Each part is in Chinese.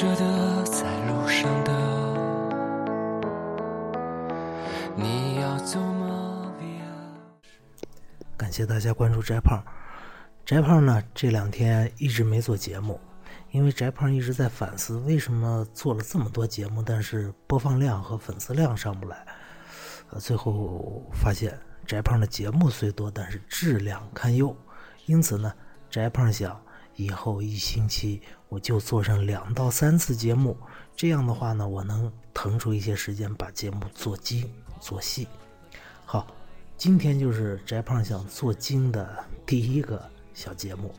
着的，在路上的。你要走吗感谢大家关注翟胖。翟胖呢这两天一直没做节目，因为翟胖一直在反思为什么做了这么多节目，但是播放量和粉丝量上不来。呃，最后发现翟胖的节目虽多，但是质量堪忧。因此呢，翟胖想以后一星期我就做上两到三次节目，这样的话呢，我能腾出一些时间把节目做精做细。好，今天就是翟胖想做精的第一个小节目。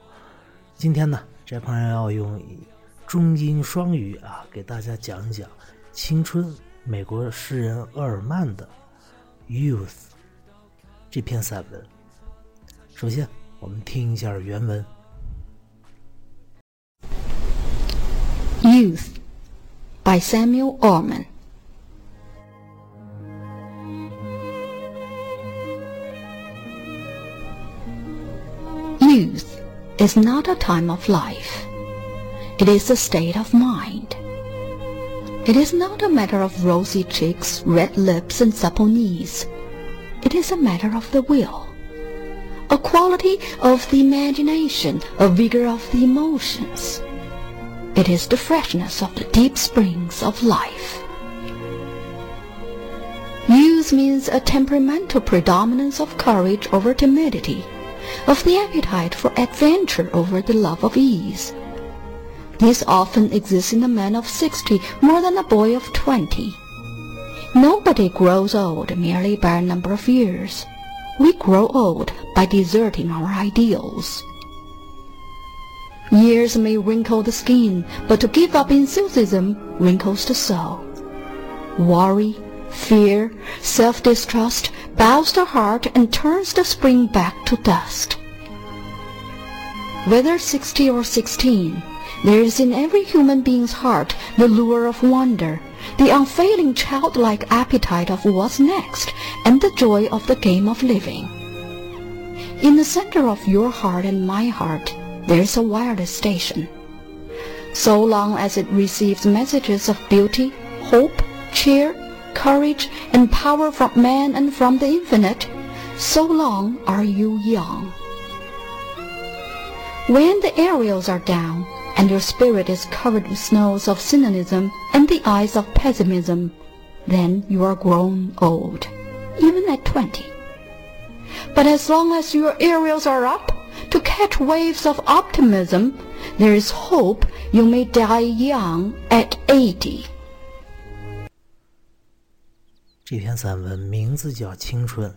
今天呢，翟胖要用中英双语啊，给大家讲一讲青春美国诗人厄尔曼的《Youth》这篇散文。首先，我们听一下原文。Youth by Samuel Orman. Youth is not a time of life. It is a state of mind. It is not a matter of rosy cheeks, red lips, and supple knees. It is a matter of the will, a quality of the imagination, a vigor of the emotions. It is the freshness of the deep springs of life. Youth means a temperamental predominance of courage over timidity, of the appetite for adventure over the love of ease. This often exists in a man of sixty more than a boy of twenty. Nobody grows old merely by a number of years. We grow old by deserting our ideals. Years may wrinkle the skin, but to give up enthusiasm wrinkles the soul. Worry, fear, self-distrust bows the heart and turns the spring back to dust. Whether sixty or sixteen, there is in every human being's heart the lure of wonder, the unfailing childlike appetite of what's next, and the joy of the game of living. In the center of your heart and my heart, there is a wireless station. So long as it receives messages of beauty, hope, cheer, courage, and power from man and from the infinite, so long are you young. When the aerials are down, and your spirit is covered with snows of cynicism and the eyes of pessimism, then you are grown old, even at twenty. But as long as your aerials are up, to catch waves of optimism, there is hope you may die young at eighty. 这篇散文名字叫《青春》，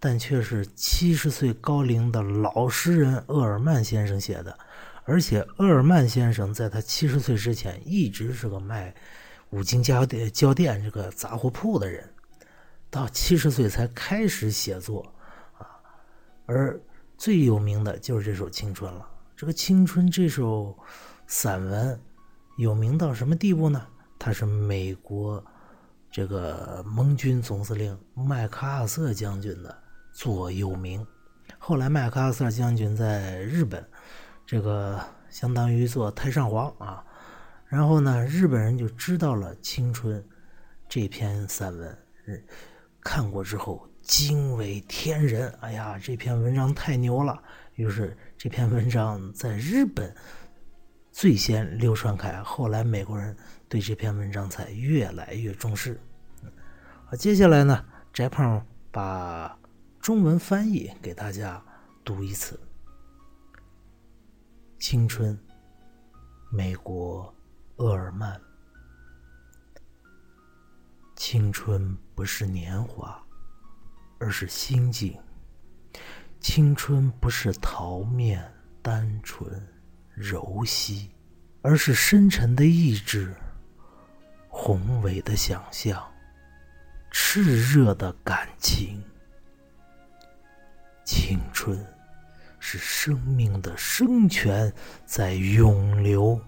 但却是七十岁高龄的老诗人厄尔曼先生写的。而且，厄尔曼先生在他七十岁之前一直是个卖五金家电、胶店这个杂货铺的人，到七十岁才开始写作啊。而最有名的就是这首《青春》了。这个《青春》这首散文有名到什么地步呢？它是美国这个盟军总司令麦克阿瑟将军的座右铭。后来，麦克阿瑟将军在日本，这个相当于做太上皇啊。然后呢，日本人就知道了《青春》这篇散文，看过之后惊为天人。哎呀，这篇文章太牛了！于是这篇文章在日本最先流传开，后来美国人对这篇文章才越来越重视。好，接下来呢，翟胖把中文翻译给大家读一次：青春，美国厄尔曼。青春不是年华，而是心境。青春不是桃面单纯柔细，而是深沉的意志、宏伟的想象、炽热的感情。青春是生命的生泉在涌流，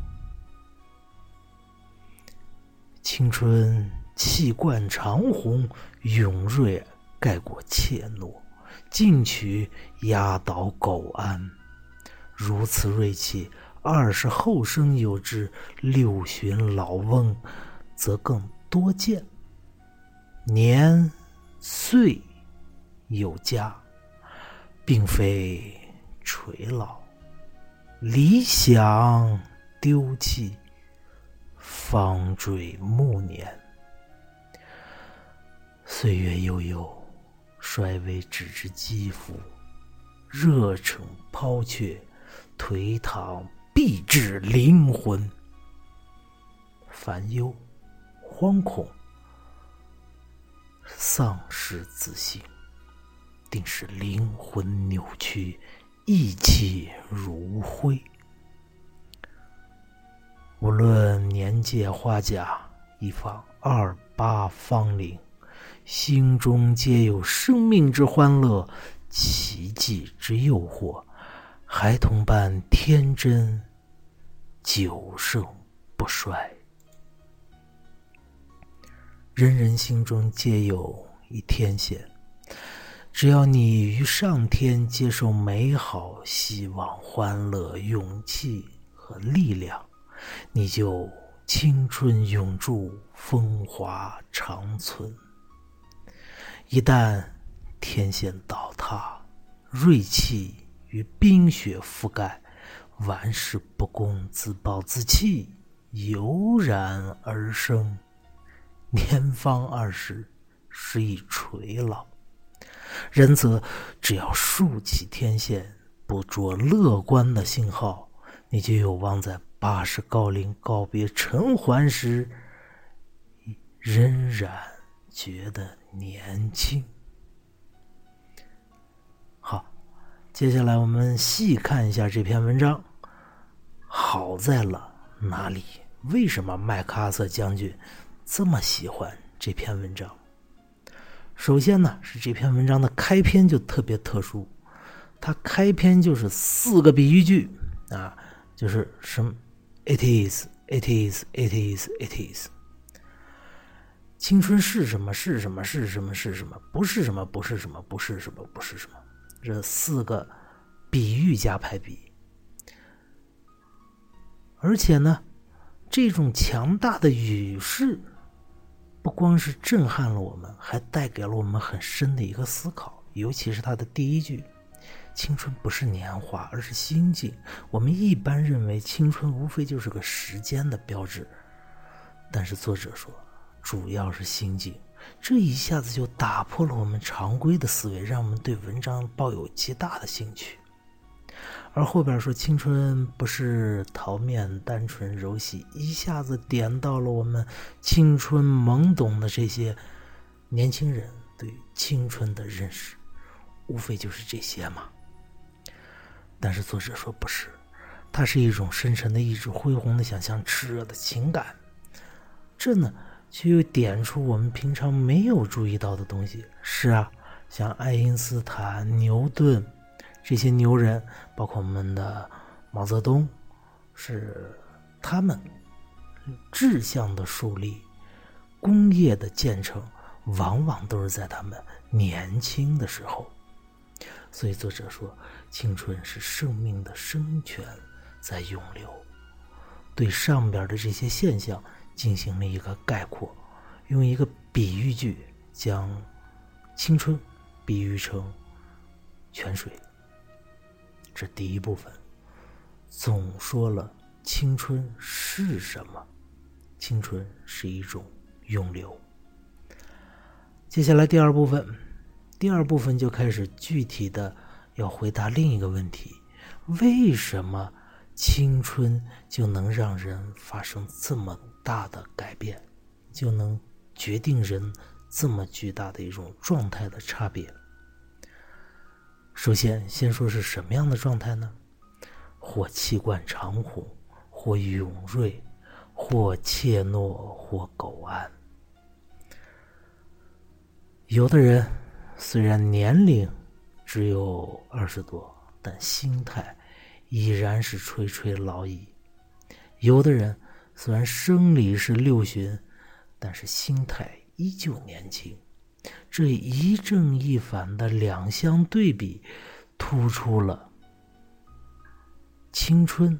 青春气贯长虹，勇锐盖过怯懦。进取压倒苟安，如此锐气二十后生有之，六旬老翁则更多见。年岁有加，并非垂老，理想丢弃，方坠暮年。岁月悠悠，衰微只知肌肤，热诚抛却，颓唐必至灵魂。烦忧、惶恐、丧失自信，定是灵魂扭曲，意气如灰。无论年届花甲，一方二八芳龄。心中皆有生命之欢乐，奇迹之诱惑，孩童般天真，久盛不衰。人人心中皆有一天线，只要你与上天接受美好、希望、欢乐、勇气和力量，你就青春永驻，风华长存。一旦天线倒塌，锐气与冰雪覆盖，玩世不恭、自暴自弃油然而生。年方二十，时已垂老，人则只要竖起天线，捕捉乐观的信号，你就有望在八十高龄告别尘寰时，仍然觉得。年轻，好，接下来我们细看一下这篇文章。好在了哪里？为什么麦克阿瑟将军这么喜欢这篇文章？首先呢，是这篇文章的开篇就特别特殊，它开篇就是四个比喻句啊，就是什么？It is, it is, it is, it is。青春是什么？是什么？是什么？是什么？不是什么？不是什么？不是什么？不是什么？这四个比喻加排比，而且呢，这种强大的语势，不光是震撼了我们，还带给了我们很深的一个思考。尤其是他的第一句：“青春不是年华，而是心境。”我们一般认为青春无非就是个时间的标志，但是作者说。主要是心境，这一下子就打破了我们常规的思维，让我们对文章抱有极大的兴趣。而后边说青春不是桃面单纯柔细，一下子点到了我们青春懵懂的这些年轻人对青春的认识，无非就是这些嘛。但是作者说不是，它是一种深沉的意志、恢宏的想象、炽热的情感。这呢？却又点出我们平常没有注意到的东西。是啊，像爱因斯坦、牛顿这些牛人，包括我们的毛泽东，是他们志向的树立、工业的建成，往往都是在他们年轻的时候。所以作者说，青春是生命的生泉在涌流。对上边的这些现象。进行了一个概括，用一个比喻句将青春比喻成泉水。这第一部分总说了青春是什么，青春是一种涌流。接下来第二部分，第二部分就开始具体的要回答另一个问题：为什么青春就能让人发生这么？大的改变，就能决定人这么巨大的一种状态的差别。首先，先说是什么样的状态呢？或气贯长虹，或勇锐，或怯懦，或苟安。有的人虽然年龄只有二十多，但心态已然是垂垂老矣。有的人。虽然生理是六旬，但是心态依旧年轻。这一正一反的两相对比，突出了青春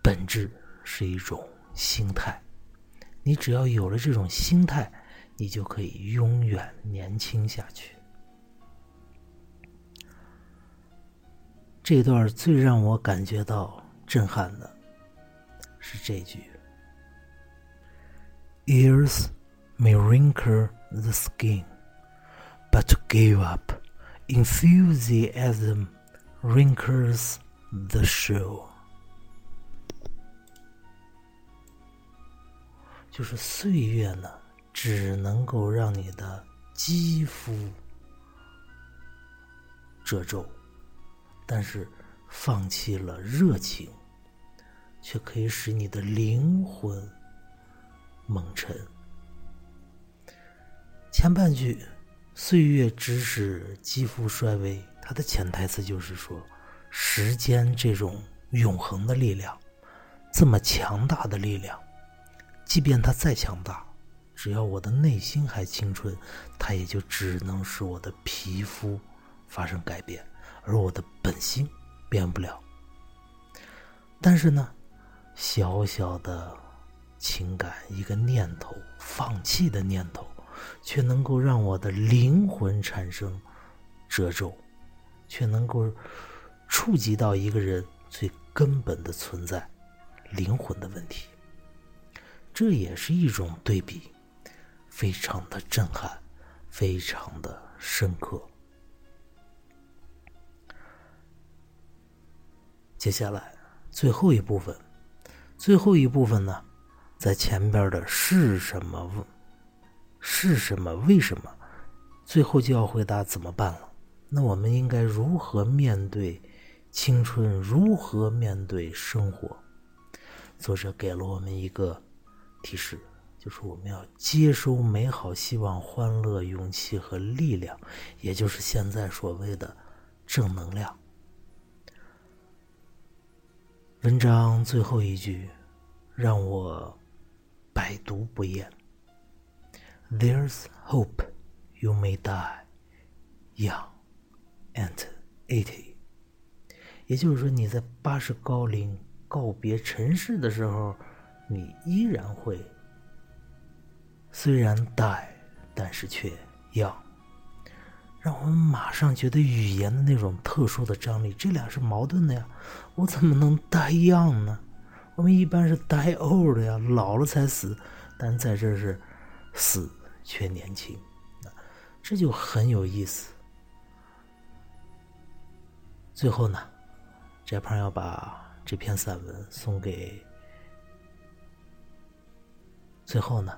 本质是一种心态。你只要有了这种心态，你就可以永远年轻下去。这段最让我感觉到震撼的是这句：“Years may wrinkle the skin, but to give up enthusiasm wrinkles the shell。”就是岁月呢，只能够让你的肌肤褶皱。但是，放弃了热情， 却可以使你的灵魂蒙尘。前半句“岁月只使肌肤衰微”，它的潜台词就是说，时间这种永恒的力量，这么强大的力量，即便它再强大，只要我的内心还青春，它也就只能使我的皮肤发生改变。而我的本心变不了，但是呢，小小的情感一个念头，放弃的念头，却能够让我的灵魂产生褶皱，却能够触及到一个人最根本的存在——灵魂的问题。这也是一种对比，非常的震撼，非常的深刻。接下来，最后一部分，最后一部分呢，在前边的是什么？是什么？为什么？最后就要回答怎么办了？那我们应该如何面对青春？如何面对生活？作者给了我们一个提示，就是我们要接收美好、希望、欢乐、勇气和力量，也就是现在所谓的正能量。文章最后一句让我百读不厌。There's hope you may die young at eighty。也就是说，你在八十高龄告别尘世的时候，你依然会虽然 die，但是却 young。让我们马上觉得语言的那种特殊的张力，这俩是矛盾的呀。我怎么能 die young 呢？我们一般是 die old 呀，老了才死。但在这是死却年轻，这就很有意思。最后呢，翟胖要把这篇散文送给。最后呢，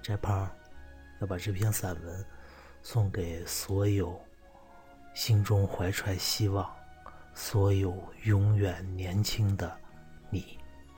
翟胖要把这篇散文。送给所有心中怀揣希望、所有永远年轻的你。